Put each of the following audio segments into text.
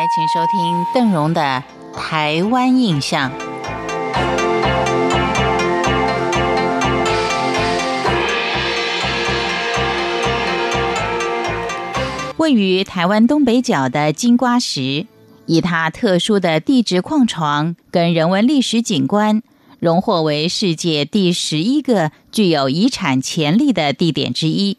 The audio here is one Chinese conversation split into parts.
来，请收听邓荣的《台湾印象》。位于台湾东北角的金瓜石，以它特殊的地质矿床跟人文历史景观，荣获为世界第十一个具有遗产潜力的地点之一。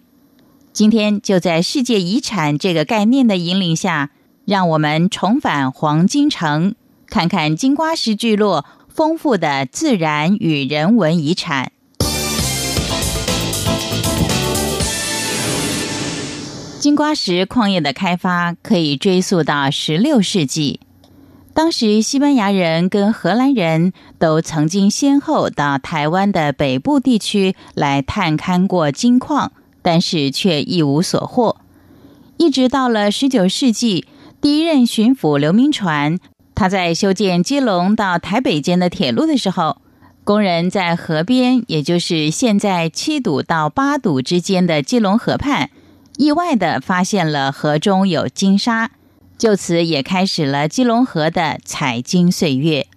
今天就在世界遗产这个概念的引领下，让我们重返黄金城，看看金瓜石聚落丰富的自然与人文遗产。金瓜石矿业的开发可以追溯到十六世纪，当时西班牙人跟荷兰人都曾经先后到台湾的北部地区来探勘过金矿，但是却一无所获。一直到了十九世纪，第一任巡抚刘铭传他在修建基隆到台北间的铁路的时候，工人在河边，也就是现在七堵到八堵之间的基隆河畔。意外的发现了河中有金沙，就此也开始了基隆河的采金岁月。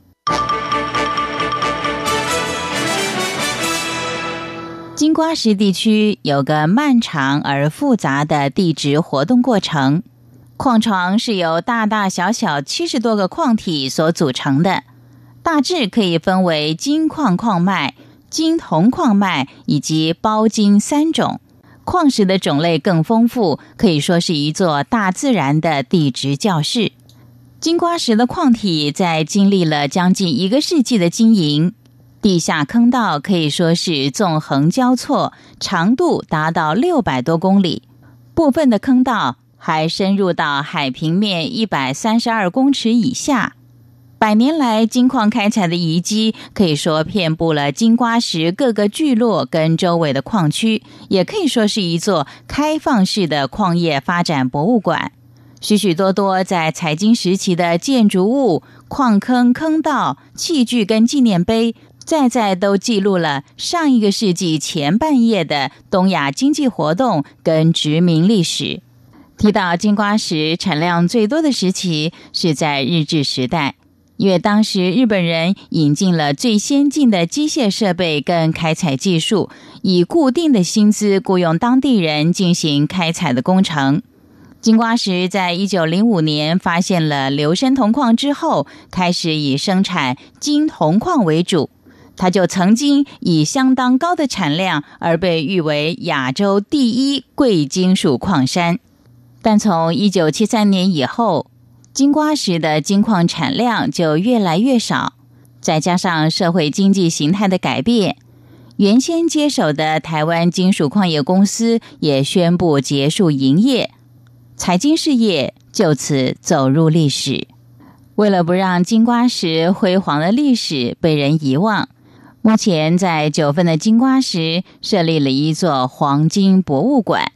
金瓜石地区有个漫长而复杂的地质活动过程，矿床是由大大小小七十多个矿体所组成的，大致可以分为金矿矿脉、金铜矿脉以及包金三种。矿石的种类更丰富，可以说是一座大自然的地质教室。金瓜石的矿体在经历了将近一个世纪的经营，地下坑道可以说是纵横交错，长度达到六百多公里，部分的坑道还深入到海平面一百三十二公尺以下。百年来，金矿开采的遗迹可以说遍布了金瓜石各个聚落跟周围的矿区，也可以说是一座开放式的矿业发展博物馆。许许多多在采金时期的建筑物、矿坑、坑道、器具跟纪念碑，在在都记录了上一个世纪前半叶的东亚经济活动跟殖民历史。提到金瓜石产量最多的时期，是在日治时代。因为当时日本人引进了最先进的机械设备跟开采技术，以固定的薪资雇佣当地人进行开采的工程。金瓜石在一九零五年发现了硫砷铜矿之后，开始以生产金铜矿为主，它就曾经以相当高的产量而被誉为亚洲第一贵金属矿山。但从一九七三年以后，金瓜石的金矿产量就越来越少，再加上社会经济形态的改变，原先接手的台湾金属矿业公司也宣布结束营业，财经事业就此走入历史。为了不让金瓜石辉煌的历史被人遗忘，目前在九份的金瓜石设立了一座黄金博物馆。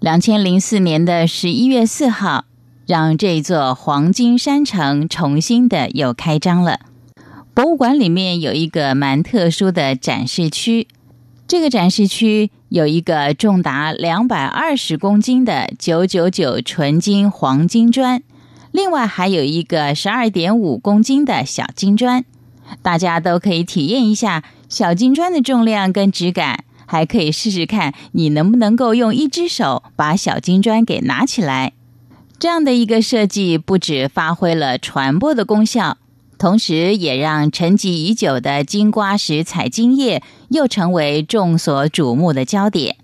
两千零四年的十一月四号。让这座黄金山城重新的又开张了。博物馆里面有一个蛮特殊的展示区，这个展示区有一个重达两百二十公斤的九九九纯金黄金砖，另外还有一个十二点五公斤的小金砖，大家都可以体验一下小金砖的重量跟质感，还可以试试看你能不能够用一只手把小金砖给拿起来。这样的一个设计，不止发挥了传播的功效，同时也让沉寂已久的金瓜石采金业又成为众所瞩目的焦点。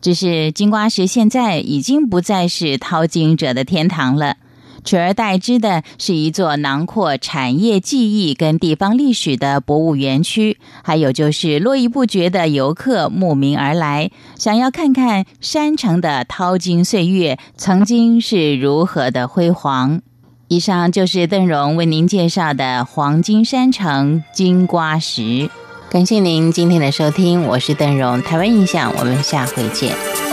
只是金瓜石现在已经不再是淘金者的天堂了。取而代之的是一座囊括产业记忆跟地方历史的博物园区，还有就是络绎不绝的游客慕名而来，想要看看山城的淘金岁月曾经是如何的辉煌。以上就是邓荣为您介绍的黄金山城金瓜石。感谢您今天的收听，我是邓荣，台湾印象，我们下回见。